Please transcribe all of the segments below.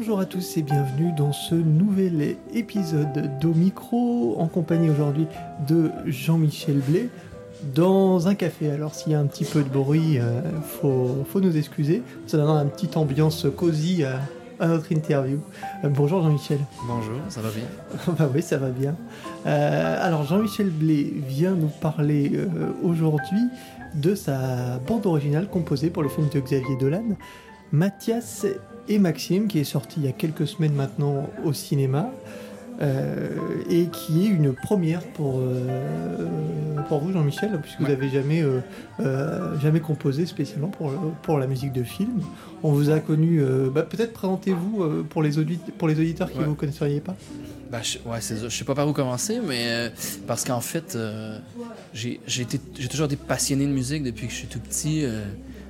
Bonjour à tous et bienvenue dans ce nouvel épisode d'Omicro en compagnie aujourd'hui de Jean-Michel Blé dans un café. Alors s'il y a un petit peu de bruit, euh, faut, faut nous excuser. Ça donnera une petite ambiance cosy à, à notre interview. Euh, bonjour Jean-Michel. Bonjour, ça va bien? Bah oui, ça va bien. Euh, alors Jean-Michel Blé vient nous parler euh, aujourd'hui de sa bande originale composée pour le film de Xavier Dolan, Mathias et Maxime, qui est sorti il y a quelques semaines maintenant au cinéma. euh, et qui est une première pour, euh, pour vous, Jean-Michel, puisque vous n'avez jamais, euh, jamais composé spécialement pour, pour la musique de film. On vous a connu, bah, peut-être présentez-vous pour, les audit- pour les auditeurs qui ne Ouais. vous connaisseriez pas. bah, je, Ouais. Je sais pas par où commencer, mais parce qu'en fait, j'ai toujours été passionné de musique depuis que je suis tout petit.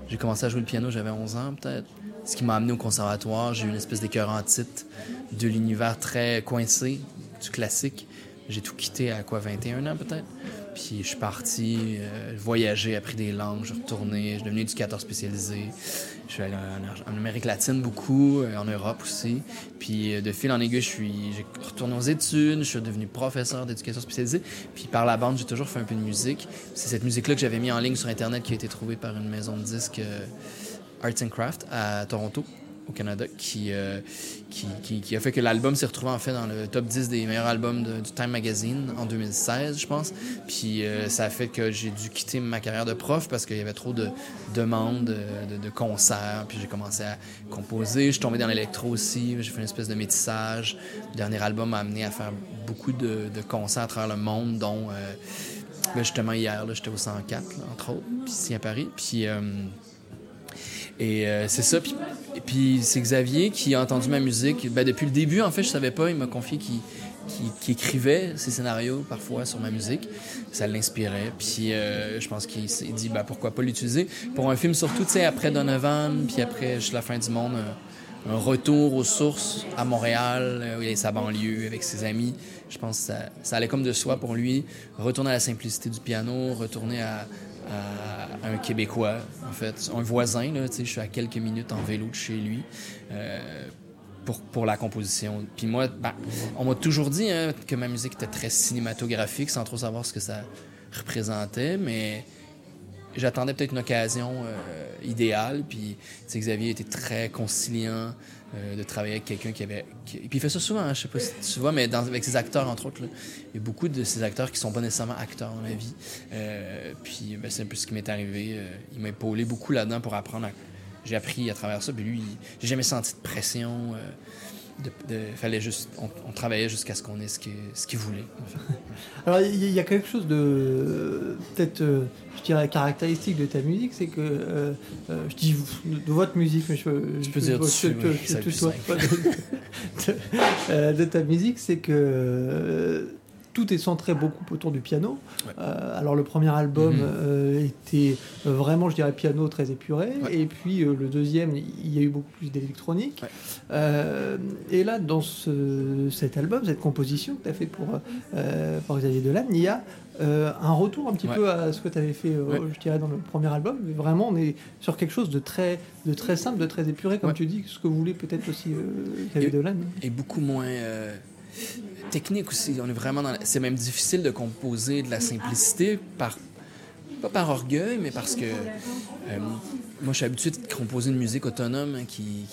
j'ai commencé à jouer le piano, j'avais 11 ans peut-être. Ce qui m'a amené au conservatoire. J'ai eu une espèce d'écœur en titre de l'univers très coincé, du classique. J'ai tout quitté à quoi, 21 ans peut-être? Puis je suis parti euh, voyager, appris des langues, je suis retourné, je suis devenu éducateur spécialisé. Je suis allé en, Amérique latine beaucoup, euh, en Europe aussi. Puis euh, de fil en aiguille, je suis j'ai retourné aux études, je suis devenu professeur d'éducation spécialisée. Puis par la bande, j'ai toujours fait un peu de musique. C'est cette musique-là que j'avais mis en ligne sur Internet qui a été trouvée par une maison de disques euh, Arts and Craft à Toronto au Canada qui, euh, qui, qui, a fait que l'album s'est retrouvé en fait dans le top 10 des meilleurs albums du Time Magazine en 2016, je pense. Puis euh, ça a fait que j'ai dû quitter ma carrière de prof parce qu'il y avait trop de demandes euh, de, concerts. Puis j'ai commencé à composer. Je suis tombé dans l'électro aussi. J'ai fait une espèce de métissage. Le dernier album m'a amené à faire beaucoup de, concerts à travers le monde, dont là, justement hier, j'étais au 104, là, entre autres, ici à Paris. Puis. Et euh, c'est ça. Puis, puis c'est Xavier qui a entendu ma musique. Ben, depuis le début, en fait, je savais pas. Il m'a confié qu'il qu'il écrivait ses scénarios parfois sur ma musique. Ça l'inspirait. Puis euh, je pense qu'il s'est dit ben, pourquoi pas l'utiliser. Pour un film, surtout, après Donovan, puis après Juste la fin du monde, un, retour aux sources à Montréal, où il a sa banlieue avec ses amis. Je pense que ça, ça allait comme de soi pour lui. Retourner à la simplicité du piano, retourner à, à un Québécois, en fait, un voisin. Là, je suis à quelques minutes en vélo de chez lui euh, pour, pour la composition. Puis moi, ben, on m'a toujours dit hein, que ma musique était très cinématographique, sans trop savoir ce que ça représentait, mais j'attendais peut-être une occasion euh, idéale. Puis, Xavier était très conciliant euh, de travailler avec quelqu'un qui avait. Puis il fait ça souvent, hein, je sais pas si tu vois, mais avec ses acteurs, entre autres. Il y a beaucoup de ces acteurs qui sont pas nécessairement acteurs dans la vie. Euh, puis ben, c'est un peu ce qui m'est arrivé. Euh, il m'a épaulé beaucoup là-dedans pour apprendre. J'ai appris à travers ça. Puis lui, j'ai jamais senti de pression. De, de- fallait juste, on, on travaillait jusqu'à ce qu'on ait ce qu'il ce qu'il voulait. en fait. Alors il y, a quelque chose de euh, peut-être, euh, je dirais, caractéristique de ta musique, c'est que euh, euh, je dis de, de votre musique, mais je, je peux dire je- dessus, je- je- de, de- ta musique, c'est que tout est centré beaucoup autour du piano. Ouais. Euh, alors le premier album Mhm. euh, était euh, vraiment, je dirais, piano très épuré, Ouais. et puis euh, le deuxième, il y a eu beaucoup plus d'électronique. Ouais. Et là, dans ce- cet album, cette composition que tu as fait pour, pour Xavier Dolan, il y a un retour un petit peu à ce que tu avais fait, je dirais, dans le premier album. Mais vraiment, on est sur quelque chose de très, de très simple, de très épuré, comme tu dis, ce que voulait peut-être aussi Xavier Et- Dolan. et beaucoup moins technique aussi. On est vraiment C'est même difficile de composer de la simplicité par pas par orgueil, mais parce que euh, moi, je suis habitué de composer une musique autonome qui,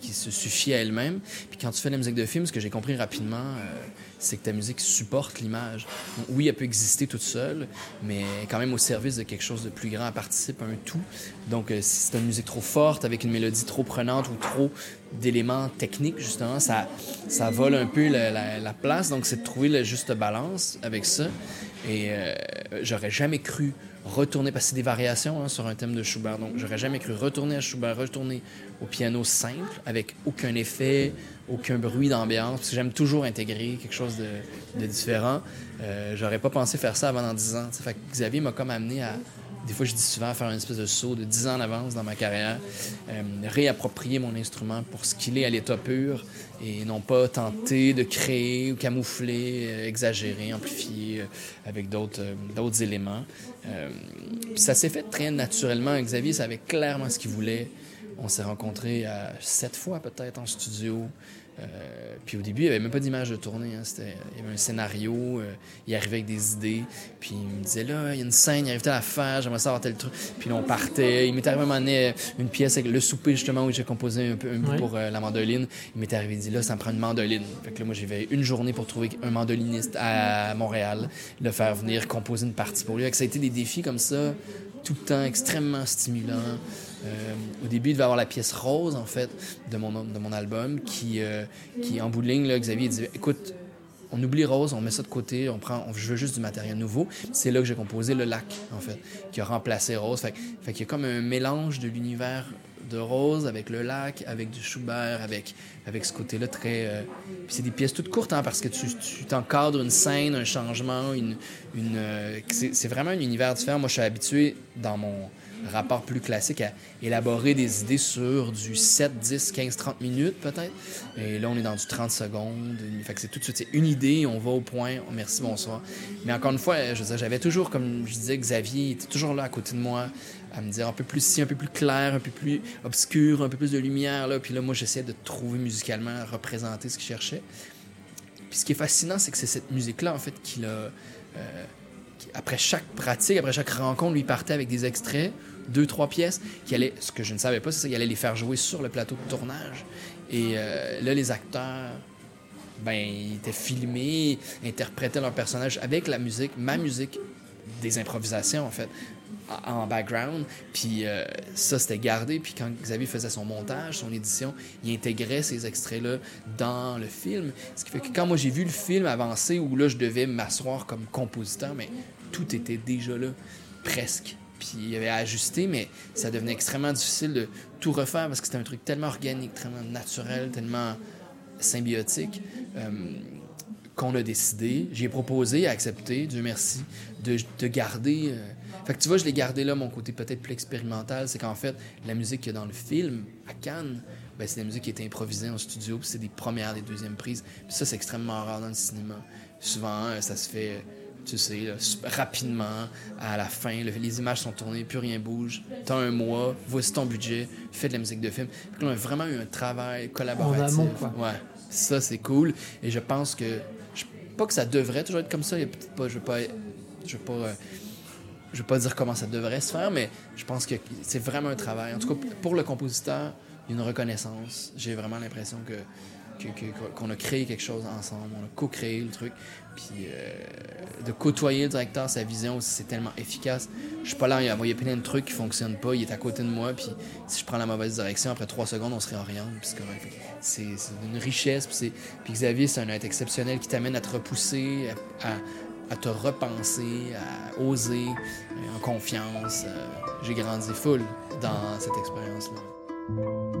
qui, se suffit à elle-même. Puis quand tu fais de la musique de film, ce que j'ai compris rapidement, euh, c'est que ta musique supporte l'image. Oui, elle peut exister toute seule, mais quand même au service de quelque chose de plus grand. Elle participe à un tout. Donc, euh, si c'est une musique trop forte, avec une mélodie trop prenante ou trop d'éléments techniques, justement, ça, ça vole un peu la, la- la place. Donc, c'est de trouver la juste balance avec ça. Et j'aurais jamais cru retourner, parce que c'est des variations hein, sur un thème de Schubert, donc j'aurais jamais cru retourner à Schubert, retourner au piano simple, avec aucun effet, aucun bruit d'ambiance, parce que j'aime toujours intégrer quelque chose de, différent. Euh, j'aurais pas pensé faire ça avant dans 10 ans. Fait que Xavier m'a comme amené à, des fois je dis souvent, faire une espèce de saut de 10 ans en avance dans ma carrière, euh, réapproprier mon instrument pour ce qu'il est à l'état pur, et non pas tenter de créer ou camoufler, euh, exagérer, amplifier euh, avec d'autres éléments. Ça s'est fait très naturellement. Xavier savait clairement ce qu'il voulait. on s'est rencontrés sept fois peut-être en studio. Euh, puis au début, il n'y avait même pas d'image de tournée. Hein. C'était, il y avait un scénario, euh, il arrivait avec des idées. Puis il me disait là, il y a une scène, il arrive à la faire, j'aimerais savoir tel truc. Puis là, on partait. Il m'était arrivé à un moment donné, une pièce avec le souper, justement, où j'ai composé un peu un bout pour euh, la mandoline. Il m'était arrivé, il dit là, ça me prend une mandoline. Fait que là, moi, j'avais une journée pour trouver un mandoliniste à Montréal, le faire venir composer une partie pour lui. Fait que ça a été des défis comme ça, tout le temps, extrêmement stimulants. Euh, au début, il devait avoir la pièce rose, en fait, de mon, de mon album, qui, euh, qui en bout de ligne, là, Xavier disait Écoute, on oublie Rose, on met ça de côté, on prend, on veut juste du matériel nouveau. C'est là que j'ai composé le lac, en fait, qui a remplacé Rose. Fait, fait qu'il y a comme un mélange de l'univers de Rose avec le lac, avec du Schubert, avec, avec ce côté-là très. Euh, puis c'est des pièces toutes courtes, hein, parce que tu, tu t'encadres une scène, un changement, une. une c'est, c'est vraiment un univers différent. Moi, je suis habitué dans mon rapport plus classique à élaborer des idées sur du 7, 10, 15, 30 minutes peut-être. Et là, on est dans du 30 secondes. Fait que c'est tout de suite une idée, on va au point, merci, bonsoir. Mais encore une fois, j'avais toujours, comme je disais, Xavier était toujours là à côté de moi à me dire un peu plus si, un peu plus clair, un peu plus obscur, un peu plus de lumière. Là. Puis là, moi, j'essayais de trouver musicalement, représenter ce qu'il cherchait. Puis ce qui est fascinant, c'est que c'est cette musique-là, en fait, qu'il a... Euh, après chaque pratique, après chaque rencontre, lui partait avec des extraits deux, trois pièces, qui allaient, ce que je ne savais pas, c'est qu'il allait les faire jouer sur le plateau de tournage. Et euh, là, les acteurs, ben, ils étaient filmés, interprétaient leur personnage avec la musique, ma musique, des improvisations, en fait, en background. Puis euh, ça, c'était gardé. Puis quand Xavier faisait son montage, son édition, il intégrait ces extraits-là dans le film. Ce qui fait que quand moi j'ai vu le film avancer, où là, je devais m'asseoir comme compositeur, mais tout était déjà là, presque puis il avait ajusté, mais ça devenait extrêmement difficile de tout refaire parce que c'était un truc tellement organique, tellement naturel, tellement symbiotique euh, qu'on a décidé, j'ai proposé, accepté, Dieu merci, de, de garder. Euh, fait que tu vois, je l'ai gardé là, mon côté peut-être plus expérimental, c'est qu'en fait, la musique qu'il y a dans le film, à Cannes, ben, c'est la musique qui a été improvisée en studio, puis c'est des premières, des deuxièmes prises. Puis ça, c'est extrêmement rare dans le cinéma. Souvent, ça se fait tu sais, rapidement, à la fin, les images sont tournées, plus rien bouge, t'as un mois, voici ton budget, fais de la musique de film. on a vraiment eu un travail collaboratif. En amont, quoi. Ouais, ça c'est cool. Et je pense que, je, pas que ça devrait toujours être comme ça, pas, je veux pas, je veux pas, euh, je veux pas dire comment ça devrait se faire, mais je pense que c'est vraiment un travail. En tout cas, pour le compositeur, il y a une reconnaissance. J'ai vraiment l'impression que qu'on a créé quelque chose ensemble, on a co-créé le truc. Puis euh, de côtoyer le directeur, sa vision aussi, c'est tellement efficace. Je suis pas là, il y a plein de trucs qui fonctionnent pas, il est à côté de moi, puis si je prends la mauvaise direction, après trois secondes, on se réoriente, puis c'est une richesse, puis, Xavier, c'est un être exceptionnel qui t'amène à te repousser, à, te repenser, à oser, en confiance. Euh, j'ai grandi full dans cette expérience-là.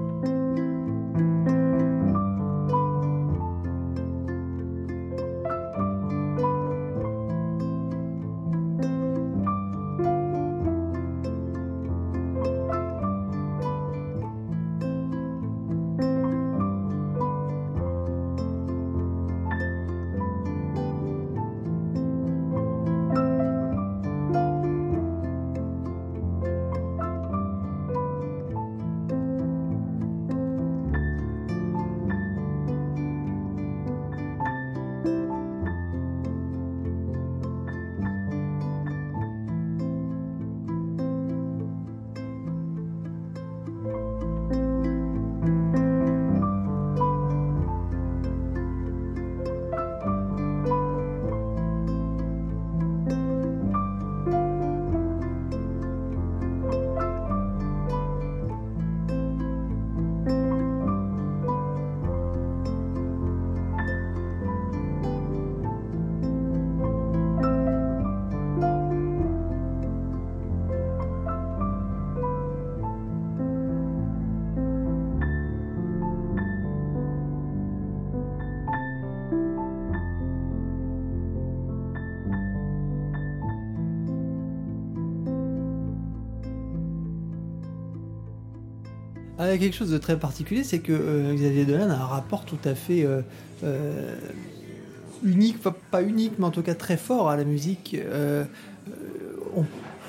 Quelque chose de très particulier, c'est que euh, Xavier Dolan a un rapport tout à fait euh, euh, unique, pas, unique, mais en tout cas très fort à la musique.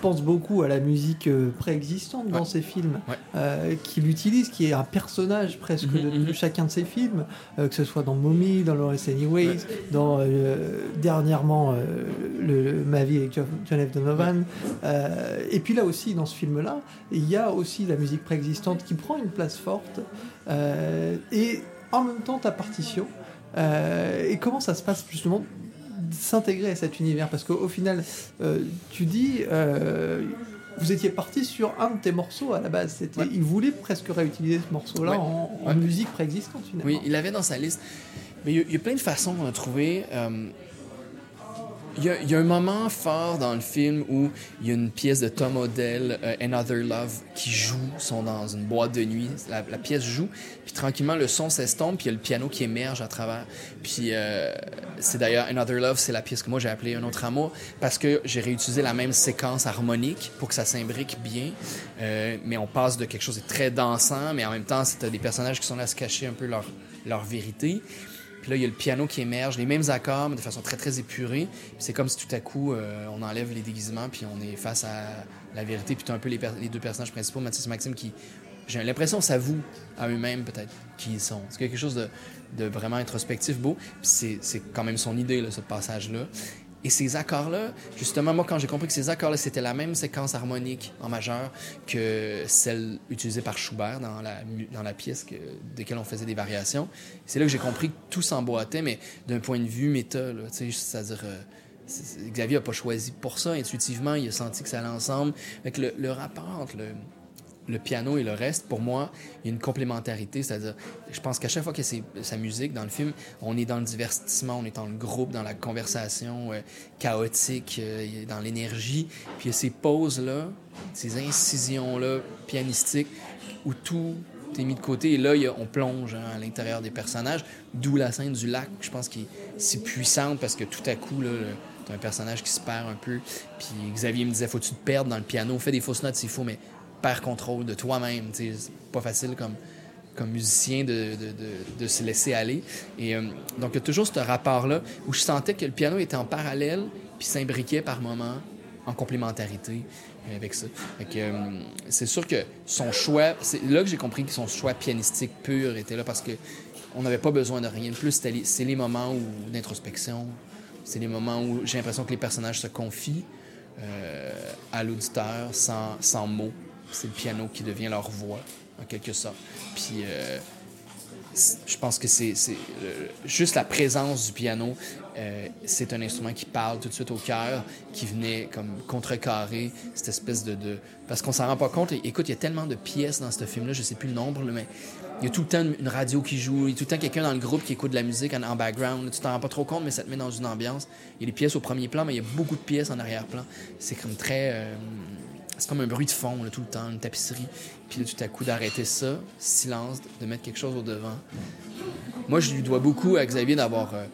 Pense beaucoup à la musique euh, préexistante dans ses films, euh, qu'il utilise, qui est un personnage presque Mhm, de, de mhm. chacun de ses films, euh, que ce soit dans Mommy, dans Lawrence Anyways, dans euh, dernièrement euh, le, Ma vie avec John, John F. Donovan. Euh, et puis là aussi, dans ce film-là, il y a aussi la musique préexistante qui prend une place forte. Euh, et en même temps, ta partition. Euh, et comment ça se passe justement s'intégrer à cet univers Parce qu'au au final, euh, tu dis, euh, vous étiez parti sur un de tes morceaux à la base. C'était, Ouais. Il voulait presque réutiliser ce morceau-là Ouais. en, en Ouais. musique préexistante finalement. Oui, il l'avait dans sa liste. Mais il y a- y, a plein de façons de trouver. euh, il, y y a un moment fort dans le film où il y a une pièce de Tom Odell, euh, Another Love, qui joue. Sont dans une boîte de nuit. La, la pièce joue. Puis tranquillement, le son s'estompe. Puis il y a le piano qui émerge à travers. Puis euh, c'est d'ailleurs Another Love, c'est la pièce que moi j'ai appelée Un autre amour. Parce que j'ai réutilisé la même séquence harmonique pour que ça s'imbrique bien. Euh, mais on passe de quelque chose de très dansant. Mais en même temps, c'est des personnages qui sont là à se cacher un peu leur, leur vérité. Puis là, il y a le piano qui émerge, les mêmes accords, mais de façon très, très épurée. Puis c'est comme si tout à coup, euh, on enlève les déguisements, puis on est face à la vérité. Puis tu as un peu les, deux personnages principaux, Mathis et Maxime, qui, j'ai l'impression, s'avouent à eux-mêmes, peut-être, qui ils sont. C'est quelque chose de, vraiment introspectif, beau. Puis c'est, c'est quand même son idée, là, ce passage-là. Et ces accords-là, justement, moi, quand j'ai compris que ces accords-là, c'était la même séquence harmonique en majeur que celle utilisée par Schubert dans la, pièce que, desquelles on faisait des variations, c'est là que j'ai compris que tout s'emboîtait, mais d'un point de vue méta, c'est-à-dire... euh, Xavier n'a pas choisi pour ça. Intuitivement, il a senti que ça allait ensemble. Le, le rapport entre le, le piano et le reste, pour moi, il y a une complémentarité. C'est-à-dire, je pense qu'à chaque fois a ses- sa musique dans le film, on est dans le divertissement, on est dans le groupe, dans la conversation euh, chaotique, euh, dans l'énergie. Puis il y a ces pauses-là, ces incisions-là pianistiques où tout est mis de côté. Et là, on plonge hein, à l'intérieur des personnages, d'où la scène du lac, je pense, qui est si puissante parce que tout à coup, là, le- t'as un personnage qui se perd un peu. Puis Xavier me disait, faut-tu te perdre dans le piano? Fais des fausses notes s'il faut, mais perds contrôle de toi-même. C'est pas facile comme, comme musicien de, de, de- se laisser aller. Et euh, donc, il y a toujours ce rapport-là où je sentais que le piano était en parallèle puis s'imbriquait par moments en complémentarité avec ça. Euh, c'est sûr que son choix, c'est là que j'ai compris que son choix pianistique pur était là parce que on n'avait pas besoin de rien de plus. C'est les moments où d'introspection, c'est les moments où j'ai l'impression que les personnages se confient euh, à l'auditeur sans, sans mots. C'est le piano qui devient leur voix, en quelque sorte. Puis euh, je pense que c'est euh, juste la présence du piano, euh, c'est un instrument qui parle tout de suite au cœur, qui venait comme contrecarrer cette espèce de... Parce qu'on s'en rend pas compte. Écoute, il y a tellement de pièces dans ce film-là, je sais plus le nombre, mais il y a tout le temps une radio qui joue, il y a tout le temps quelqu'un dans le groupe qui écoute de la musique en, en background. Tu t'en rends pas trop compte, mais ça te met dans une ambiance. Il y a des pièces au premier plan, mais il y a beaucoup de pièces en arrière-plan. C'est comme très... euh, c'est comme un bruit de fond là, tout le temps, une tapisserie. Puis là, tout à coup, d'arrêter ça, silence, de mettre quelque chose au devant. Moi, je lui dois beaucoup à Xavier d'avoir, euh,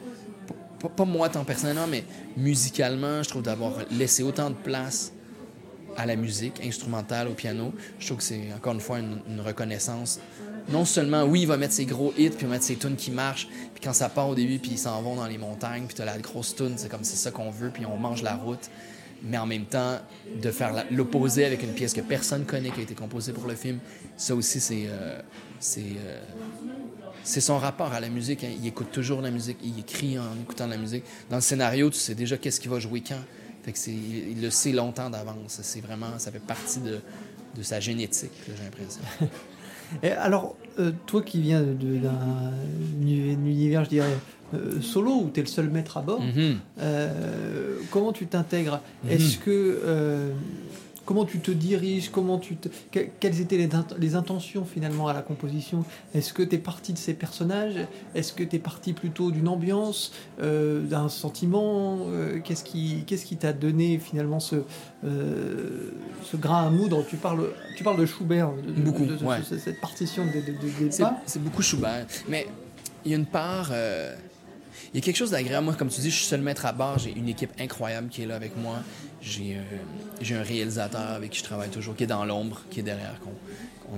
pas, moi tant personnellement, mais musicalement, je trouve d'avoir laissé autant de place à la musique instrumentale, au piano. Je trouve que c'est encore une fois une, une reconnaissance. Non seulement, oui, il va mettre ses gros hits, puis il va mettre ses tunes qui marchent, puis quand ça part au début, puis ils s'en vont dans les montagnes, puis t'as la grosse tune, c'est comme c'est ça qu'on veut, puis on mange la route. Mais en même temps, de faire l'opposé avec une pièce que personne connaît, qui a été composée pour le film, ça aussi, c'est euh, euh, c'est son rapport à la musique. hein. Il écoute toujours la musique, il écrit en écoutant la musique. Dans le scénario, tu sais déjà qu'est-ce qu'il va jouer quand. Fait que il, le sait longtemps d'avance. C'est vraiment, ça fait partie de, de sa génétique, j'ai l'impression. Alors, euh, toi qui viens d'un uni- univers, je dirais, euh, solo, où tu es le seul maître à bord, Mhm. euh, comment tu t'intègres? Mhm. Est-ce que. euh, comment tu te diriges? Comment tu te... que- Quelles étaient les, les intentions finalement à la composition? Est-ce que tu es parti de ces personnages? Est-ce que tu es parti plutôt d'une ambiance, d'un sentiment? Qu'est-ce qui qu'est-ce qui t'a donné finalement ce, ce grain à moudre? Tu parles, tu parles de Schubert, de, de- Beaucoup, de- de- ouais. cette partition de, C'est, beaucoup Schubert. Mais il y a une part. euh, il y a quelque chose d'agréable. Moi, comme tu dis, je suis seul maître à bord. J'ai une équipe incroyable qui est là avec moi. J'ai, un réalisateur avec qui je travaille toujours, qui est dans l'ombre, qui est derrière,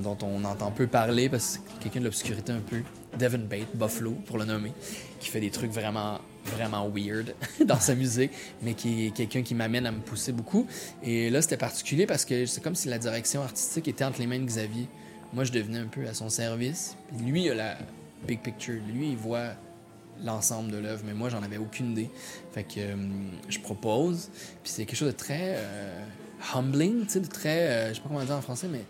dont on entend peu parler parce que c'est quelqu'un de l'obscurité un peu. Devin Bate, Buffalo, pour le nommer, qui fait des trucs vraiment, vraiment weird dans sa musique, mais qui est quelqu'un qui m'amène à me pousser beaucoup. Et là, c'était particulier parce que c'est comme si la direction artistique était entre les mains de Xavier. Moi, je devenais un peu à son service. Lui, il a la big picture. Lui, il voit l'ensemble de l'œuvre, mais moi, j'en avais aucune idée. Fait que euh, je propose. Puis c'est quelque chose de très euh, humbling, tu sais, de très, euh, je sais pas comment dire en français, mais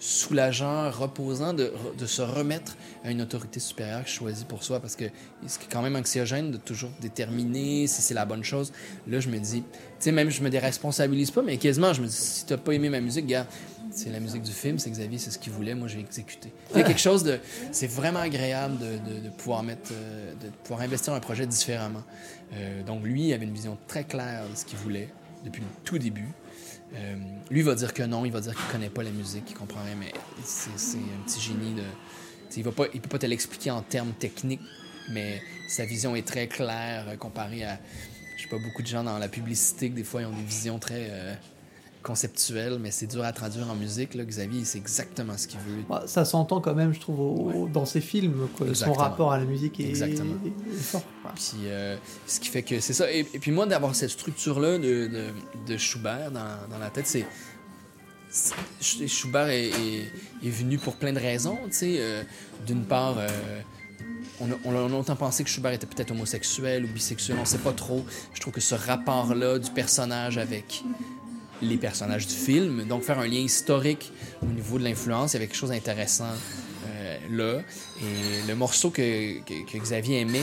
soulageant, reposant de, de, se remettre à une autorité supérieure choisis pour soi parce que c'est quand même anxiogène de toujours déterminer si c'est la bonne chose. Là, je me dis, tu sais, même je me déresponsabilise pas, mais quasiment, je me dis, si t'as pas aimé ma musique, gars, c'est la musique du film, c'est Xavier, c'est ce qu'il voulait, moi j'ai exécuté. Il y a quelque chose de. C'est vraiment agréable de, de, pouvoir mettre. euh, de pouvoir investir un projet différemment. Euh, donc lui, il avait une vision très claire de ce qu'il voulait depuis le tout début. Euh, lui va dire que non, il va dire qu'il connaît pas la musique, qu'il comprend rien, mais c'est un petit génie de. Il peut pas te l'expliquer en termes techniques, mais sa vision est très claire euh, comparée à. Beaucoup de gens dans la publicité, que des fois, ils ont des visions très euh, conceptuelles, mais c'est dur à traduire en musique. Là. Xavier, c'est exactement ce qu'il veut. Ça s'entend quand même, je trouve, au- dans ses films. quoi. Son rapport à la musique est, Exactement. est- est fort. Puis, euh, ce qui fait que c'est ça. Et, et puis moi, d'avoir cette structure-là de, de, de Schubert dans, dans la tête, c'est. Schubert est, est- est venu pour plein de raisons, euh, D'une part, euh, on, a, on a longtemps pensé que Schubert était peut-être homosexuel ou bisexuel, on sait pas trop. Je trouve que ce rapport-là du personnage avec les personnages du film, donc faire un lien historique au niveau de l'influence, il y avait quelque chose d'intéressant euh, là. Et le morceau que, Xavier aimait,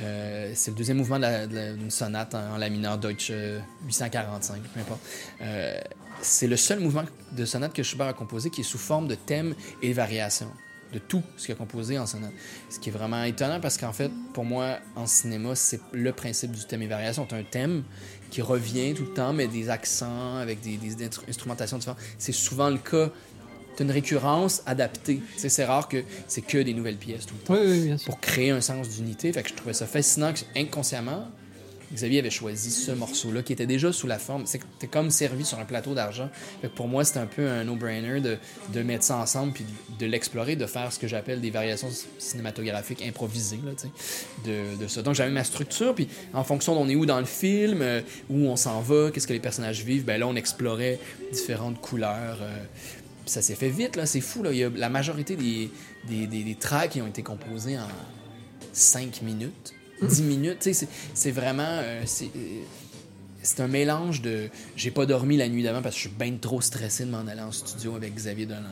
euh, c'est le deuxième mouvement d'une sonate en, en la mineur Deutsche euh, 845, peu importe. Euh, c'est le seul mouvement de sonate que Schubert a composé qui est sous forme de thème et de variation de tout ce qu'il a composé en sonate. Ce qui est vraiment étonnant parce qu'en fait, pour moi, en cinéma, c'est le principe du thème et variation. C'est un thème qui revient tout le temps, mais des accents avec des, des instru- instrumentations différentes. C'est souvent le cas d'une récurrence adaptée. C'est rare que c'est que des nouvelles pièces tout le temps Oui, oui, bien sûr. pour créer un sens d'unité. Fait que je trouvais ça fascinant que, inconsciemment, Xavier avait choisi ce morceau-là qui était déjà sous la forme. C'était comme servi sur un plateau d'argent. Pour moi, c'était un peu un no-brainer de, de mettre ça ensemble puis de, l'explorer, de faire ce que j'appelle des variations cinématographiques improvisées. Là, de, de ça. Donc j'avais ma structure, puis en fonction d'on est où dans le film, euh, où on s'en va, qu'est-ce que les personnages vivent, ben là, on explorait différentes couleurs. euh, ça s'est fait vite, là, c'est fou. Là. Il y a la majorité des, des tracks qui ont été composés en 5 minutes, 10 minutes. C'est- vraiment. euh, c'est euh, c'est un mélange de. J'ai pas dormi la nuit d'avant parce que je suis bien trop stressé de m'en aller en studio avec Xavier Dolan.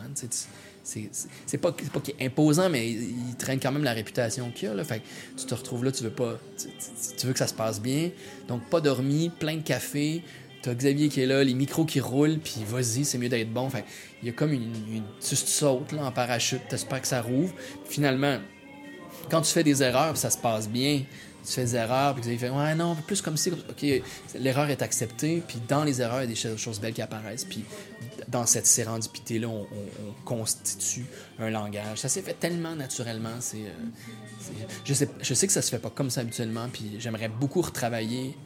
C'est pas, pas qu'il est imposant, mais il, traîne quand même la réputation qu'il a. Là. Fait que tu te retrouves là, tu veux pas. Tu veux que ça se passe bien. Donc, pas dormi, plein de café. T'as Xavier qui est là, les micros qui roulent, puis vas-y, c'est mieux d'être bon. Fait il y a comme une. une tu sautes là, en parachute, t'espères que ça rouvre. Finalement, quand tu fais des erreurs, ça se passe bien, tu fais des erreurs, puis Xavier fait Ouais, non, plus comme si. Ok, l'erreur est acceptée, puis dans les erreurs, il y a des cho- choses belles qui apparaissent. Puis dans cette sérendipité-là, on, on- on constitue un langage. Ça s'est fait tellement naturellement. Euh, c'est- je, sais, je sais que ça se fait pas comme ça habituellement, puis j'aimerais beaucoup retravailler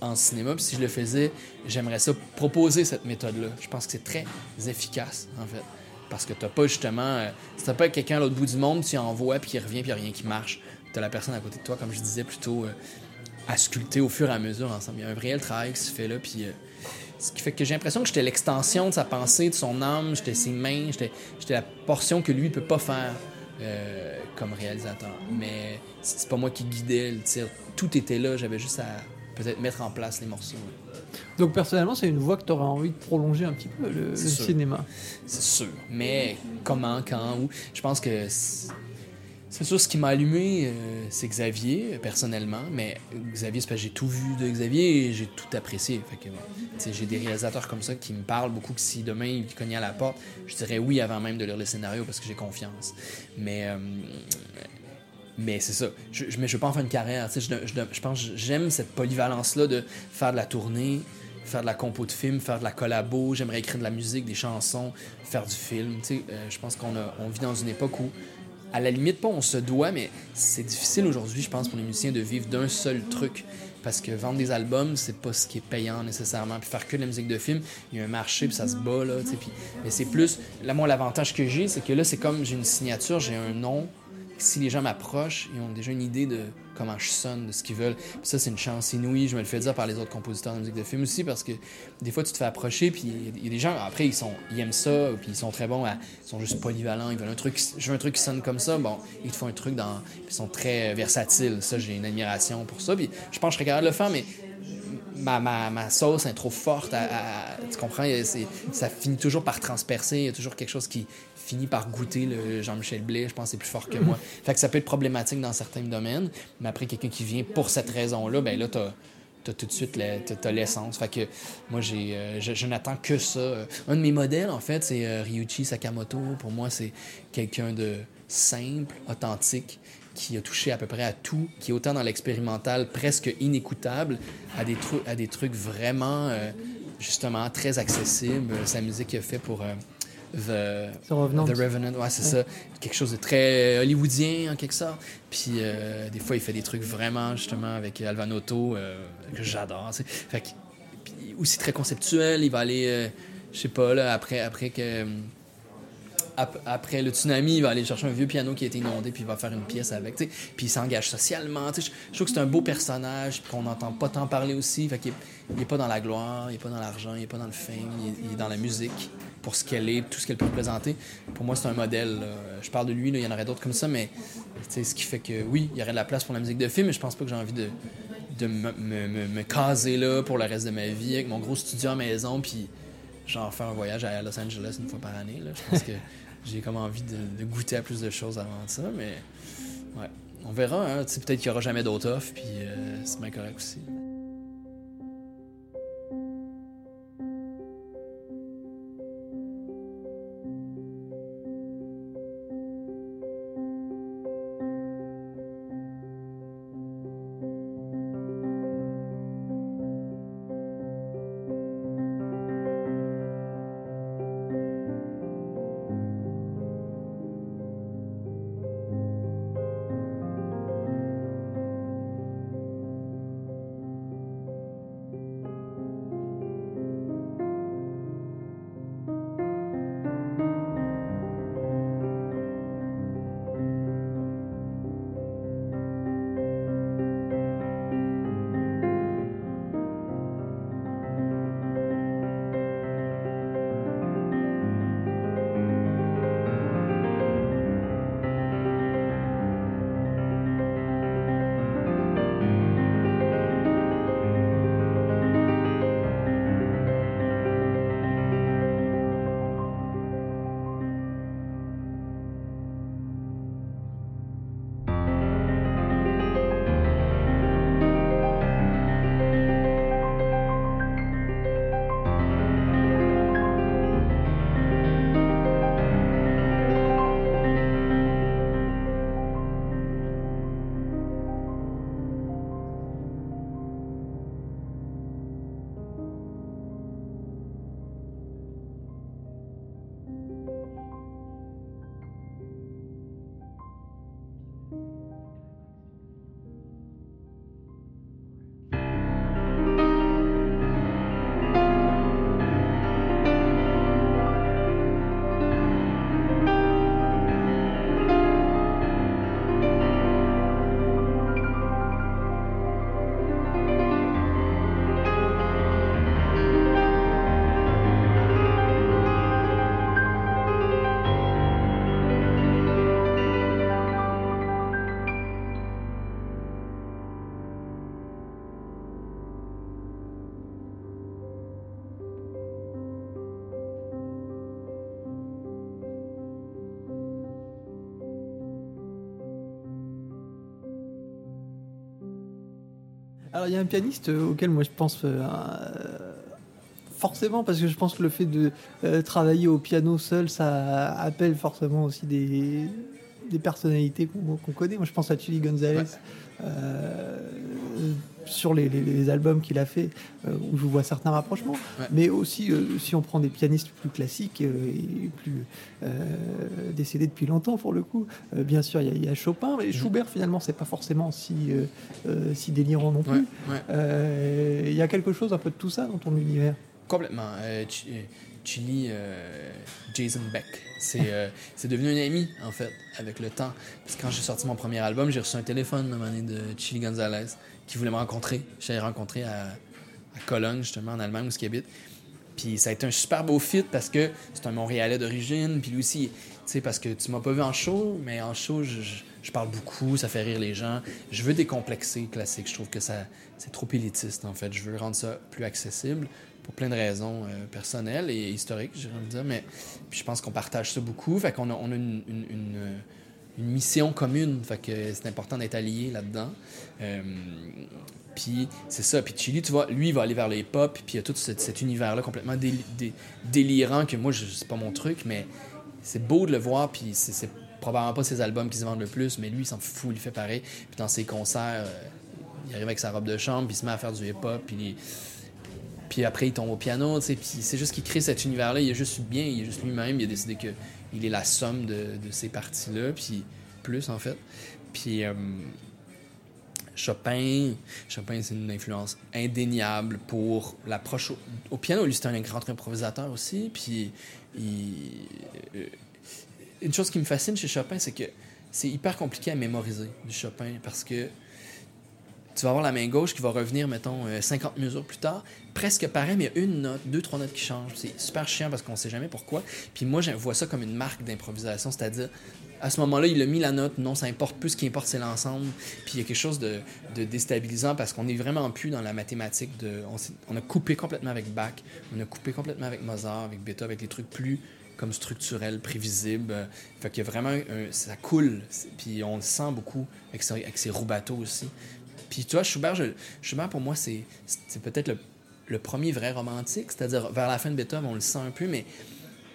en cinéma. Puis si je le faisais, j'aimerais ça proposer cette méthode-là. Je pense que c'est très efficace, en fait. Parce que t'as pas justement. Euh, si t'as pas quelqu'un à l'autre bout du monde, tu envoies, puis il revient, puis y a rien qui marche. T'as la personne à côté de toi, comme je disais, plutôt euh, à sculpter au fur et à mesure ensemble. Il y a un réel travail qui se fait là, puis. euh, ce qui fait que j'ai l'impression que j'étais l'extension de sa pensée, de son âme, j'étais ses mains, j'étais la portion que lui ne peut pas faire euh, comme réalisateur. Mais c'est pas moi qui guidais le tir. Tout était là, j'avais juste à peut-être mettre en place les morceaux. Donc personnellement, c'est une voie que tu aurais envie de prolonger un petit peu, le, le cinéma. C'est sûr. Mais comment, quand, où Je pense que c'est sûr, ce qui m'a allumé, euh, c'est Xavier, personnellement. Mais Xavier, c'est parce que j'ai tout vu de Xavier et j'ai tout apprécié. Fait que, bon, j'ai des réalisateurs comme ça qui me parlent beaucoup. Que si demain ils cognaient à la porte, je dirais oui avant même de lire le scénario parce que j'ai confiance. Mais. euh, mais c'est ça. Je, je, mais je veux pas en faire une carrière. Je, je, je pense j'aime cette polyvalence-là de faire de la tournée, faire de la compo de film, faire de la collabo. J'aimerais écrire de la musique, des chansons, faire du film. Euh, je pense qu'on on vit dans une époque où, à la limite, pas on se doit, mais c'est difficile aujourd'hui, je pense, pour les musiciens de vivre d'un seul truc. Parce que vendre des albums, c'est pas ce qui est payant nécessairement. Puis faire que de la musique de film, il y a un marché, puis ça se bat, là. Puis, mais c'est plus. Là, moi, l'avantage que j'ai, c'est que là, c'est comme j'ai une signature, j'ai un nom si les gens m'approchent, ils ont déjà une idée de comment je sonne, de ce qu'ils veulent. Ça, c'est une chance inouïe. Je me le fais dire par les autres compositeurs de musique de film aussi, parce que des fois, tu te fais approcher, puis il y a des gens, après, ils, aiment ça, puis ils sont très bons, ils sont juste polyvalents, ils veulent un truc, je veux un truc qui sonne comme ça, bon, ils te font un truc dans. Ils sont très versatiles. Ça, j'ai une admiration pour ça. Puis je pense que je serais capable de le faire, mais Ma, sauce est trop forte. Tu comprends? Ça finit toujours par transpercer. Il y a toujours quelque chose qui, fini par goûter le Jean-Michel Blais, je pense que c'est plus fort que moi. fait que ça peut être problématique dans certains domaines, mais après, quelqu'un qui vient pour cette raison-là, ben là, t'as as tout de suite l'essence. Fait que moi, j'ai, euh, je, n'attends que ça. Un de mes modèles, en fait, c'est euh, Ryuichi Sakamoto. Pour moi, c'est quelqu'un de simple, authentique, qui a touché à peu près à tout, qui est autant dans l'expérimental, presque inécoutable, à des, trucs à des trucs vraiment, euh, justement, très accessibles. Sa musique qu'il a fait pour The, Revenant. The Revenant, ouais, c'est ça. Quelque chose de très hollywoodien, en quelque sorte. Puis euh, des fois, il fait des trucs vraiment, justement, avec Alvanoto, euh, que j'adore. Fait que, puis aussi très conceptuel. Il va aller, euh, je sais pas, là, après, après que après le tsunami, il va aller chercher un vieux piano qui a été inondé, puis il va faire une pièce avec. Puis il s'engage socialement. Je, trouve que c'est un beau personnage, qu'on n'entend pas tant parler aussi. Fait qu'il n'est pas dans la gloire, il n'est pas dans l'argent, il n'est pas dans le fame, il est, dans la musique pour ce qu'elle est, tout ce qu'elle peut représenter. Pour moi, c'est un modèle. Je parle de lui, il y en aurait d'autres comme ça, mais ce qui fait que oui, il y aurait de la place pour la musique de film, mais je pense pas que j'ai envie de, me, caser là pour le reste de ma vie avec mon gros studio à maison, puis genre faire un voyage à Los Angeles une fois par année. Là. Je pense que j'ai comme envie de, goûter à plus de choses avant ça, mais ouais. On verra, hein. peut-être qu'il n'y aura jamais d'autres offres, puis euh, c'est bien correct aussi. Alors il y a un pianiste auquel moi je pense euh, forcément parce que je pense que le fait de euh, travailler au piano seul, ça appelle forcément aussi des, des personnalités qu'on connaît. Moi je pense à Tully Gonzalez. Euh, sur les, albums qu'il a fait, euh, où je vois certains rapprochements, mais aussi euh, si on prend des pianistes plus classiques et plus décédés depuis longtemps pour le coup, bien sûr il y, a Chopin, mais mhm. Schubert finalement c'est pas forcément si, si délirant non plus. Il y a quelque chose un peu de tout ça dans ton univers? Complètement. Ch- Chili, euh, Jason Beck. C'est euh, c'est devenu un ami, en fait, avec le temps. Parce que quand j'ai sorti mon premier album, j'ai reçu un téléphone un de Chili Gonzalez qui voulait me rencontrer. J'allais rencontrer à, à Cologne, justement, en Allemagne, où il habite. Puis ça a été un super beau fit parce que c'est un Montréalais d'origine. Puis lui aussi, tu sais, parce que tu m'as pas vu en show, mais en show, je, je- parle beaucoup, ça fait rire les gens. Je veux décomplexer le classique. Je trouve que c'est trop élitiste, en fait. Je veux rendre ça plus accessible pour plein de raisons euh, personnelles et historiques, j'ai envie de dire. Mais puis je pense qu'on partage ça beaucoup. Fait qu'on a, on a une, une- euh, mission commune. Fait que c'est important d'être allié là-dedans. Euh, puis c'est ça. Puis Chili, tu vois, lui, il va aller vers le hip-hop. Puis il y a tout cet, univers-là complètement déli- dé- délirant que moi, c'est pas mon truc, mais c'est beau de le voir. Puis c'est, probablement pas ses albums qui se vendent le plus, mais lui, il s'en fout, il fait pareil. Puis dans ses concerts, il arrive avec sa robe de chambre, puis il se met à faire du hip-hop. Puis, il- puis après, il tombe au piano, tu sais. Puis c'est juste qu'il crée cet univers-là. Il est juste bien, il est juste lui-même. Il a décidé que il est la somme de, ces parties-là, puis plus, en fait. Puis. euh, Chopin, Chopin c'est une influence indéniable pour l'approche au, au piano. Lui, c'était un grand improvisateur aussi. Puis, il- euh, une chose qui me fascine chez Chopin, c'est que c'est hyper compliqué à mémoriser du Chopin parce que tu vas avoir la main gauche qui va revenir, mettons, euh, 50 mesures plus tard, presque pareil, mais il y a une note, deux, trois notes qui changent. C'est super chiant parce qu'on sait jamais pourquoi. Puis moi, je vois ça comme une marque d'improvisation, c'est-à-dire, à ce moment-là, il a mis la note, non, ça importe plus, ce qui importe, c'est l'ensemble. Puis il y a quelque chose de, déstabilisant parce qu'on est vraiment plus dans la mathématique. De, on, a coupé complètement avec Bach, on a coupé complètement avec Mozart, avec Beethoven, avec les trucs plus comme structurels, prévisibles. Euh, Fait qu'il y a vraiment, ça coule. Puis on le sent beaucoup avec ses, avec ses aussi. Puis tu vois, Schubert, je- Schubert pour moi, c'est peut-être le, premier vrai romantique, c'est-à-dire vers la fin de Beethoven, on le sent un peu, mais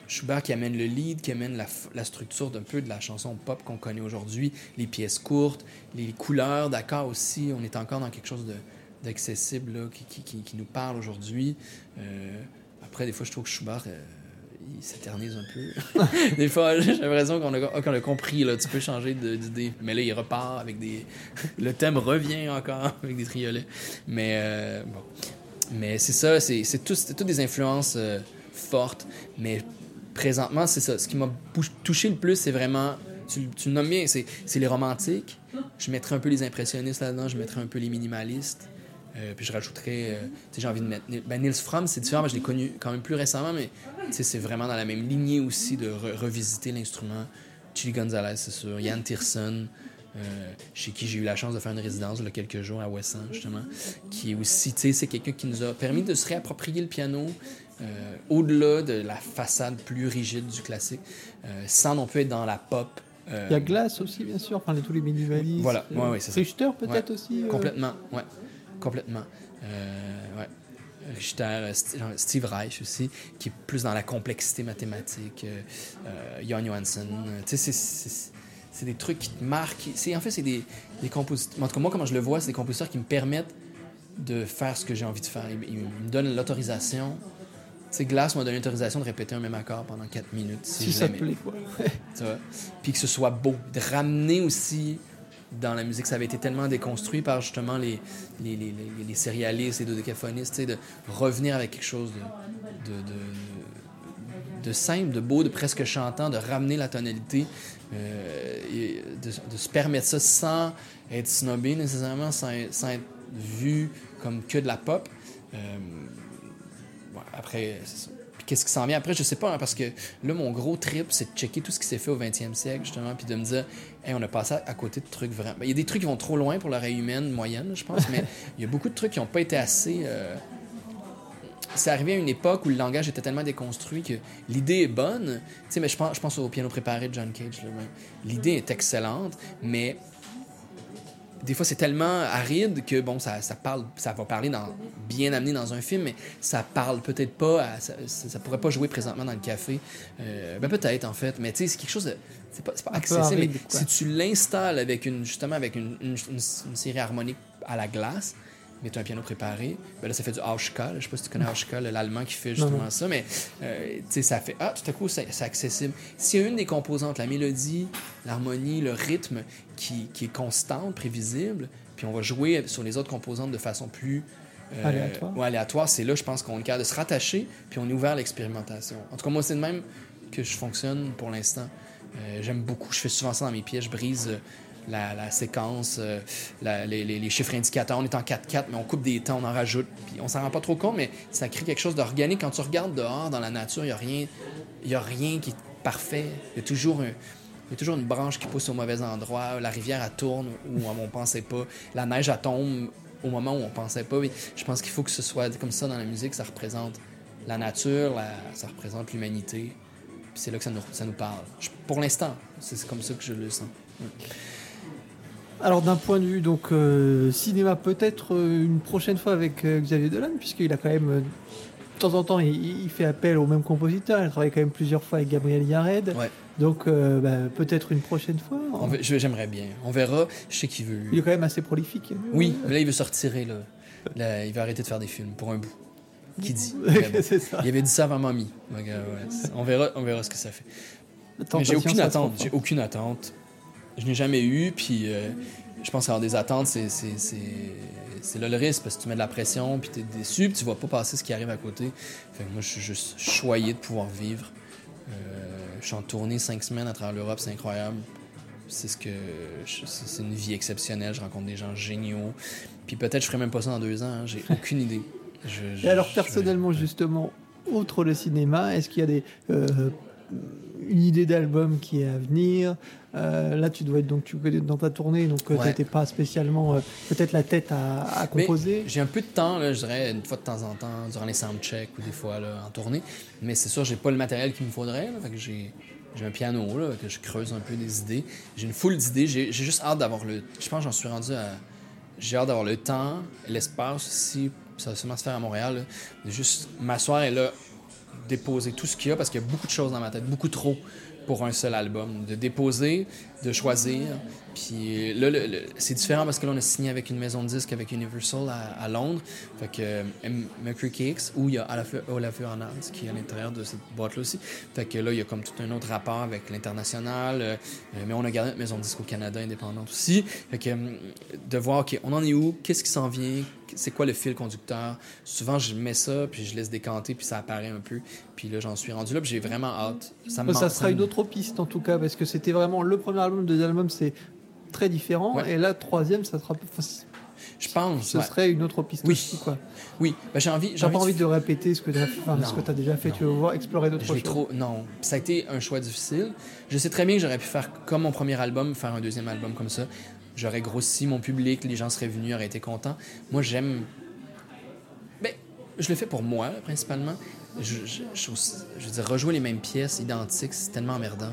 Schubert qui amène le lead, qui amène la, structure d'un peu de la chanson pop qu'on connaît aujourd'hui, les pièces courtes, les couleurs d'accords aussi, on est encore dans quelque chose d'accessible qui- qui nous parle aujourd'hui. Euh, après, des fois, je trouve que Schubert, euh, il s'éternise un peu. des fois, j'ai l'impression qu'on a, qu'on a compris, là, tu peux changer d'idée. Mais là, il repart avec des... Le thème revient encore avec des triolets. Mais euh, bon. Mais c'est ça, c'est tout- toutes des influences euh, fortes. Mais présentement, c'est ça. Ce qui m'a touché le plus, c'est vraiment. Tu, tu le nommes bien, c'est les romantiques. Je mettrais un peu les impressionnistes là-dedans, je mettrais un peu les minimalistes. Euh, puis je rajouterais, euh, j'ai envie de mettre. Ben, Nils Fromm, c'est différent, mais je l'ai connu quand même plus récemment, mais c'est vraiment dans la même lignée aussi de re- revisiter l'instrument. Chili Gonzalez, c'est sûr. Yann Tiersen, euh, chez qui j'ai eu la chance de faire une résidence il y a quelques jours à Wesson, justement, qui est aussi, tu sais, c'est quelqu'un qui nous a permis de se réapproprier le piano euh, au-delà de la façade plus rigide du classique, sans non plus être dans la pop. Il y a Glass aussi, bien sûr, enfin tous les minimalistes. Voilà, ouais, ouais, c'est ça. Richter peut-être aussi. Complètement, ouais. Complètement. Euh, ouais. Richter, euh, genre Steve Reich aussi, qui est plus dans la complexité mathématique. Euh, euh, Jan Johansson. euh, tu sais, c'est- des trucs qui te marquent. En fait, c'est des, des compositeurs. En tout cas, moi, comment je le vois, c'est des compositeurs qui me permettent de faire ce que j'ai envie de faire. Ils, ils me donnent l'autorisation. Tu sais, Glass m'a donné l'autorisation de répéter un même accord pendant 4 minutes. Si, ça te plaît, quoi. tu vois? Puis que ce soit beau. De ramener aussi dans la musique, ça avait été tellement déconstruit par justement les, les, les, les, les céréalistes, les dodécaphonistes, de revenir avec quelque chose de, de, de, simple, de beau, de presque chantant, de ramener la tonalité, euh, de, se permettre ça sans être snobé nécessairement, sans, être- vu comme que de la pop. Euh, après, c'est ça. Qu'est-ce qui s'en vient après, je sais pas, hein, parce que là, mon gros trip, c'est de checker tout ce qui s'est fait au 20e siècle, justement, puis de me dire, hey, on a passé à, côté de trucs vraiment. Ben, Il y a des trucs qui vont trop loin pour l'oreille humaine moyenne, je pense, mais il y a beaucoup de trucs qui n'ont pas été assez. euh, C'est arrivé à une époque où le langage était tellement déconstruit que l'idée est bonne. Tu sais, mais je pense, je pense au piano préparé de John Cage. ben, L'idée est excellente, mais des fois c'est tellement aride que bon ça, ça parle ça va parler dans bien amené dans un film mais ça parle peut-être pas à- ça, ça, pourrait pas jouer présentement dans le café Euh, ben peut-être en fait mais tu sais c'est quelque chose de c'est pas, pas accessible mais quoi. si tu l'installes avec une justement avec une, une, une- une série harmonique à la glace mais tu as un piano préparé, ben là, ça fait du Hauschka. là. Je sais pas si tu connais Hauschka, là, l'allemand qui fait justement Non, non. ça, mais euh, tu sais, ça fait Ah, tout à coup, c'est accessible. S'il y a une des composantes, la mélodie, l'harmonie, le rythme, qui, qui est constante, prévisible, puis on va jouer sur les autres composantes de façon plus euh, Aléatoire. ouais, aléatoire, c'est là, je pense qu'on est capable de se rattacher, puis on est ouvert à l'expérimentation. En tout cas, moi, c'est de même que je fonctionne pour l'instant. Euh, J'aime beaucoup, je fais souvent ça dans mes pièces, je brise euh, la, séquence, euh, les, chiffres indicateurs. On est en 4-4, mais on coupe des temps, on en rajoute, puis on s'en rend pas trop compte, mais ça crée quelque chose d'organique. Quand tu regardes dehors, dans la nature, il n'y a, rien- a rien qui est parfait. Il y a toujours une branche qui pousse au mauvais endroit. La rivière, tourne où on ne pensait pas. La neige, tombe au moment où on pensait pas. Je pense qu'il faut que ce soit comme ça dans la musique. Ça représente la nature, ça représente l'humanité. C'est là que ça nous, ça nous parle. Pour l'instant, c'est comme ça que je le sens. Alors d'un point de vue donc euh, cinéma, peut-être euh, une prochaine fois avec euh, Xavier Dolan, puisqu'il a quand même de temps en temps il, il fait appel au même compositeur. Il travaille quand même plusieurs fois avec Gabriel Yared. Ouais. Donc bah, peut-être une prochaine fois. On va- je- J'aimerais bien. On verra. Je sais qu'il veut. Il est quand même assez prolifique. Oui, mais là, il veut se retirer. Là. Là, il veut arrêter de faire des films pour un bout. Qui dit ça. Il avait dit ça avant Mommy. Donc, ouais, c'est- on, verra, on verra ce que ça fait. J'ai aucune attente. J'ai aucune attente. Je n'ai jamais eu, puis euh, je pense qu'avoir des attentes, c'est, c'est, c'est, c'est là le risque, parce que tu mets de la pression, puis tu es déçu, puis tu vois pas passer ce qui arrive à côté. Fait que moi, je suis juste choyé de pouvoir vivre. Euh, je suis en tournée cinq semaines à travers l'Europe, c'est incroyable. C'est ce que je- c'est une vie exceptionnelle. Je rencontre des gens géniaux. Puis peut-être je ferai même pas ça dans deux ans. hein. J'ai aucune idée. Je- je- Et alors personnellement, justement, outre le cinéma, est-ce qu'il y a des, euh, une idée d'album qui est à venir Euh, Là, tu dois être donc tu dans ta tournée, donc euh, Ouais. t'étais pas spécialement euh, peut-être la tête à, composer. J'ai un peu de temps, là, je dirais, une fois de temps en temps, durant les soundchecks ou des fois là, en tournée. Mais c'est sûr, j'ai pas le matériel qu'il me faudrait. J'ai, j'ai un piano là, que je creuse un peu des idées. J'ai une foule d'idées. J'ai, juste hâte d'avoir le. Je pense que j'en suis rendu à. J'ai hâte d'avoir le temps, l'espace aussi. Ça va sûrement se faire à Montréal. là, de juste m'asseoir et là, déposer tout ce qu'il y a parce qu'il y a beaucoup de choses dans ma tête, beaucoup trop pour un seul album. De déposer, de choisir. Puis là, le- le- c'est différent parce que là, on a signé avec une maison de disques, avec Universal à, Londres. Fait que euh, Mercury Cakes, où il y a Olafur Arnalds qui est à l'intérieur de cette boîte-là aussi. Fait que là, il y a comme tout un autre rapport avec l'international. euh, euh, mais on a gardé notre maison de disques au Canada indépendante aussi. Fait que euh, de voir, OK, on en est où? Qu'est-ce qui s'en vient? C'est quoi le fil conducteur? Souvent, je mets ça, puis je laisse décanter, puis ça apparaît un peu. Puis là, j'en suis rendu là, puis j'ai vraiment hâte. Ça, me ça sera une autre piste en tout cas, parce que c'était vraiment le premier album, le deuxième album, c'est très différent. Ouais. Et là, troisième, ça sera, Je pense. ce ouais. serait une autre piste Oui. aussi, quoi. Oui, ben, j'ai envie. j'ai pas envie de de répéter ce que tu as, enfin, déjà fait. Tu veux voir explorer d'autres choses. trop. Non. Ça a été un choix difficile. Je sais très bien que j'aurais pu faire comme mon premier album, faire un deuxième album comme ça. J'aurais grossi mon public, les gens seraient venus, auraient été contents. Moi, j'aime. Ben, je le fais pour moi, principalement. Je, je, je, je veux dire, rejouer les mêmes pièces identiques, c'est tellement emmerdant.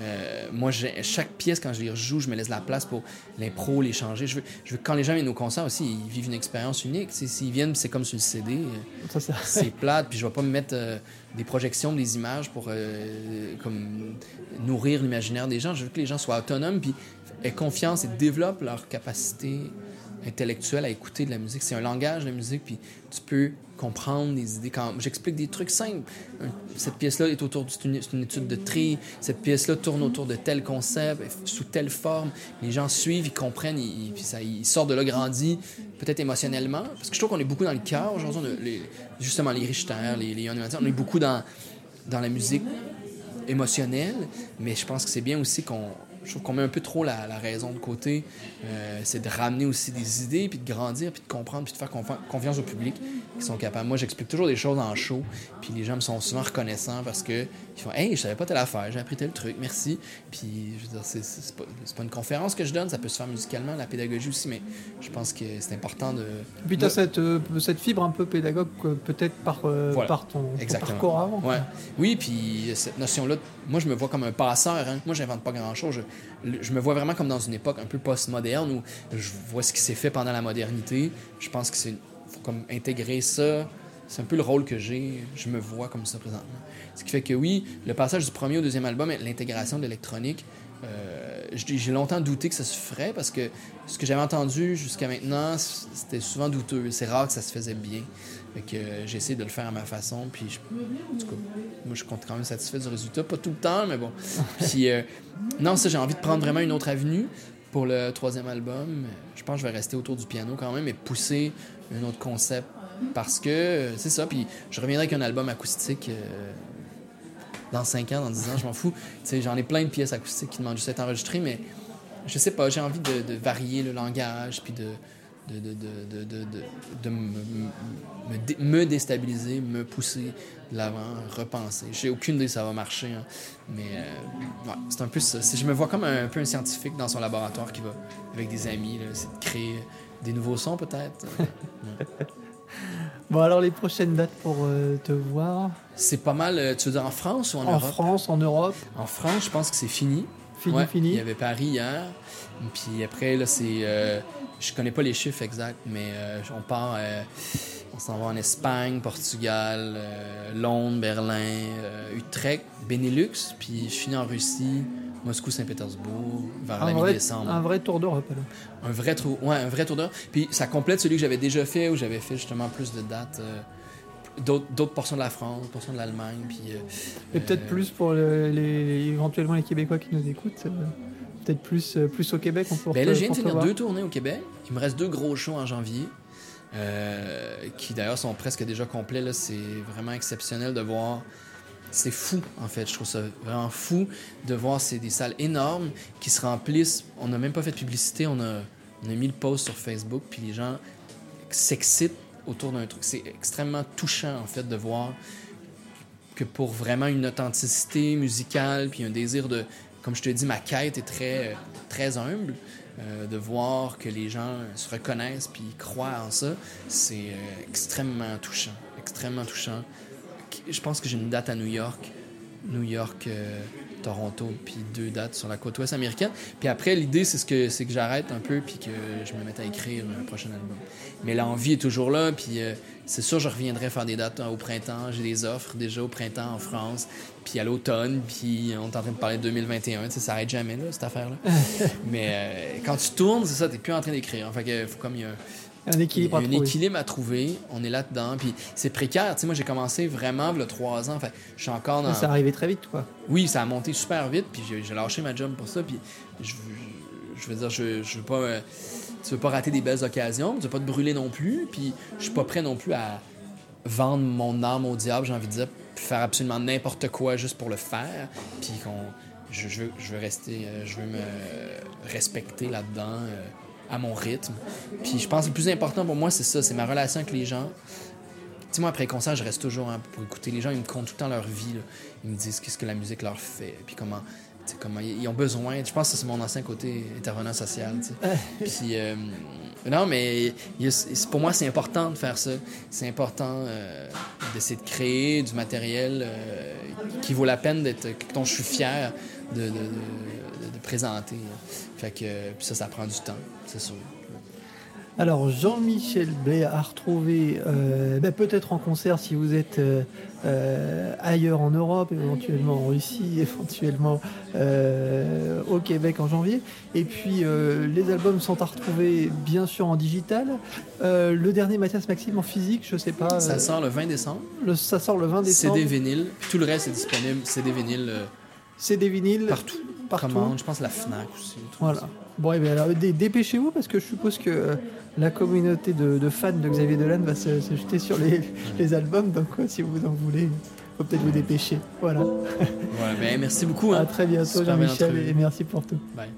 Euh, moi, chaque pièce, quand je les rejoue, je me laisse la place pour l'impro, les changer. Je veux, je veux que quand les gens viennent au concert aussi, ils vivent une expérience unique. S'ils viennent, c'est comme sur le CD. euh, c'est plate, puis je vais pas me mettre euh, des projections, des images pour euh, comme nourrir l'imaginaire des gens. Je veux que les gens soient autonomes, puis aient confiance et développent leur capacité intellectuelle à écouter de la musique. C'est un langage, la musique, puis tu peux comprendre des idées. Quand j'explique des trucs simples, cette pièce-là est autour c'est une, étude de tri, cette pièce-là tourne autour de tel concept, sous telle forme. Les gens suivent, ils comprennent, ils, puis ils sortent de là grandis, peut-être émotionnellement, parce que je trouve qu'on est beaucoup dans le cœur justement, les Richter, les, les on est beaucoup dans la musique émotionnelle, mais je pense que c'est bien aussi qu'on je trouve qu'on met un peu trop la, la raison de côté. Euh, c'est de ramener aussi des idées, puis de grandir, puis de comprendre, puis de faire confi- confiance au public qui sont capables. Moi, j'explique toujours des choses en show, puis les gens me sont souvent reconnaissants parce que ils font Hey, je savais pas telle affaire, j'ai appris tel truc, merci. Puis, je veux dire, c'est, pas, pas une conférence que je donne, ça peut se faire musicalement, la pédagogie aussi, mais je pense que c'est important de. Puis tu as cette, euh, cette fibre un peu pédagogue, que peut-être par, euh, Voilà. par ton, ton parcours avant. Ouais. Oui, puis cette notion-là, moi, je me vois comme un passeur. Hein. Moi, j'invente pas grand-chose. Je, me vois vraiment comme dans une époque un peu postmoderne où je vois ce qui s'est fait pendant la modernité. Je pense que c'est faut comme intégrer ça. C'est un peu le rôle que j'ai. Je me vois comme ça présentement. Ce qui fait que oui, le passage du premier au deuxième album, l'intégration de l'électronique, euh, j'ai longtemps douté que ça se ferait parce que ce que j'avais entendu jusqu'à maintenant, c'était souvent douteux. C'est rare que ça se faisait bien. Fait que euh, j'ai essayé de le faire à ma façon. Puis, je- en tout cas, moi, je compte quand même satisfait du résultat. Pas tout le temps, mais bon. Puis, euh, non, ça, j'ai envie de prendre vraiment une autre avenue. pour le troisième album, je pense que je vais rester autour du piano quand même et pousser un autre concept parce que c'est ça. Puis je reviendrai avec un album acoustique euh, dans 5 ans, dans 10 ans, je m'en fous. J'en ai plein de pièces acoustiques qui demandent juste d'être enregistrées, mais je sais pas, j'ai envie de, varier le langage, puis de, de, de, de me, me, déstabiliser, me pousser de l'avant, repenser. J'ai aucune idée si ça va marcher, hein, mais euh, c'est un peu ça. Je me vois comme un, peu un scientifique dans son laboratoire qui va, avec des amis, essayer de créer des nouveaux sons peut-être. Bon, alors les prochaines dates pour euh, te voir? C'est pas mal, euh, tu veux dire en France ou en, Europe? En France, en Europe En France, je pense que c'est fini. Fini, fini. Il y avait Paris hier. Puis après, là, c'est. Euh, je connais pas les chiffres exacts, mais on part. on s'en va en Espagne, Portugal, Londres, Berlin, Utrecht, Benelux, puis je finis en Russie, Moscou-Saint-Pétersbourg, vers la mi-décembre. Un vrai tour d'Europe, Un vrai, tour, ouais, un vrai tour d'Europe. Puis ça complète celui que j'avais déjà fait, où j'avais fait justement plus de dates. Euh, d'autres portions de la France, portions de l'Allemagne. Puis, euh, Et peut-être euh, plus pour les, éventuellement les Québécois qui nous écoutent. peut-être plus, plus au Québec. On ben là, je viens de finir deux tournées au Québec. Il me reste deux gros shows en janvier. qui d'ailleurs sont presque déjà complets. C'est vraiment exceptionnel de voir c'est fou, en fait. Je trouve ça vraiment fou de voir c'est des salles énormes qui se remplissent. On n'a même pas fait de publicité, on a, on a mis le post sur Facebook, puis les gens s'excitent autour d'un truc. C'est extrêmement touchant, en fait, de voir que pour vraiment une authenticité musicale, puis un désir de, comme je te dis, ma quête est très, très humble. Euh, de voir que les gens se reconnaissent puis croient en ça, c'est euh, extrêmement touchant, extrêmement touchant je pense que j'ai une date à New York. New York, euh, Toronto, puis deux dates sur la côte ouest américaine. Puis après, l'idée, c'est que, c'est que j'arrête un peu, puis que je me mette à écrire un prochain album. Mais l'envie est toujours là, puis euh, c'est sûr, je reviendrai faire des dates hein, au printemps. J'ai des offres déjà au printemps en France, puis à l'automne, puis on est en train de parler de 2021. Tu sais, ça arrête jamais, là, cette affaire-là. Mais euh, quand tu tournes, c'est ça, t'es plus en train d'écrire. Fait que faut comme il y a un équilibre, à, trouver. équilibre à trouver. On est là-dedans. Puis c'est précaire. Tu sais, moi, j'ai commencé vraiment le trois ans. Fait, je suis encore dans. Ça arrivé très vite, quoi. Oui, ça a monté super vite. Puis j'ai lâché ma job pour ça. Puis je, je veux dire, je, je veux pas. Euh, tu veux pas rater des belles occasions. Tu veux pas te brûler non plus. Puis je suis pas prêt non plus à vendre mon âme au diable, j'ai envie de dire, puis faire absolument n'importe quoi juste pour le faire. Puis qu'on. Je, je, veux, je veux rester. Euh, je veux me respecter là-dedans. Euh, à mon rythme. Puis je pense que le plus important pour moi, c'est ça, c'est ma relation avec les gens. Tu sais, moi, après concert, je reste toujours hein, pour écouter. Les gens, ils me comptent tout le temps leur vie. Ils me disent qu'est-ce que la musique leur fait, puis comment, comment ils ont besoin. Je pense que c'est mon ancien côté intervenant social. puis, euh, non, mais pour moi, c'est important de faire ça. C'est important euh, d'essayer de créer du matériel euh, qui vaut la peine d'être, dont je suis fier de, de présenter. Fait que ça, ça prend du temps, c'est sûr. Alors, Jean-Michel Blais a retrouvé, euh, ben, peut-être en concert si vous êtes euh, euh, ailleurs en Europe, éventuellement en Russie, éventuellement au Québec en janvier. Et puis, les albums sont à retrouver bien sûr en digital. le dernier Mathias Maxime en physique, je sais pas. Ça sort le 20 décembre. Le, ça sort le 20 décembre. CD vinyle. Tout le reste est disponible. CD vinyle. CD vinyle. Partout je pense la FNAC aussi. Voilà. Bon, et eh bien alors, dépêchez-vous parce que je suppose que euh, la communauté de, fans de Xavier Dolan va se, jeter sur les, albums. Donc, si vous en voulez, faut peut-être vous dépêcher. Voilà. Ouais, ben, merci beaucoup. Hein. À très bientôt, Jean-Michel, et merci pour tout. Bye.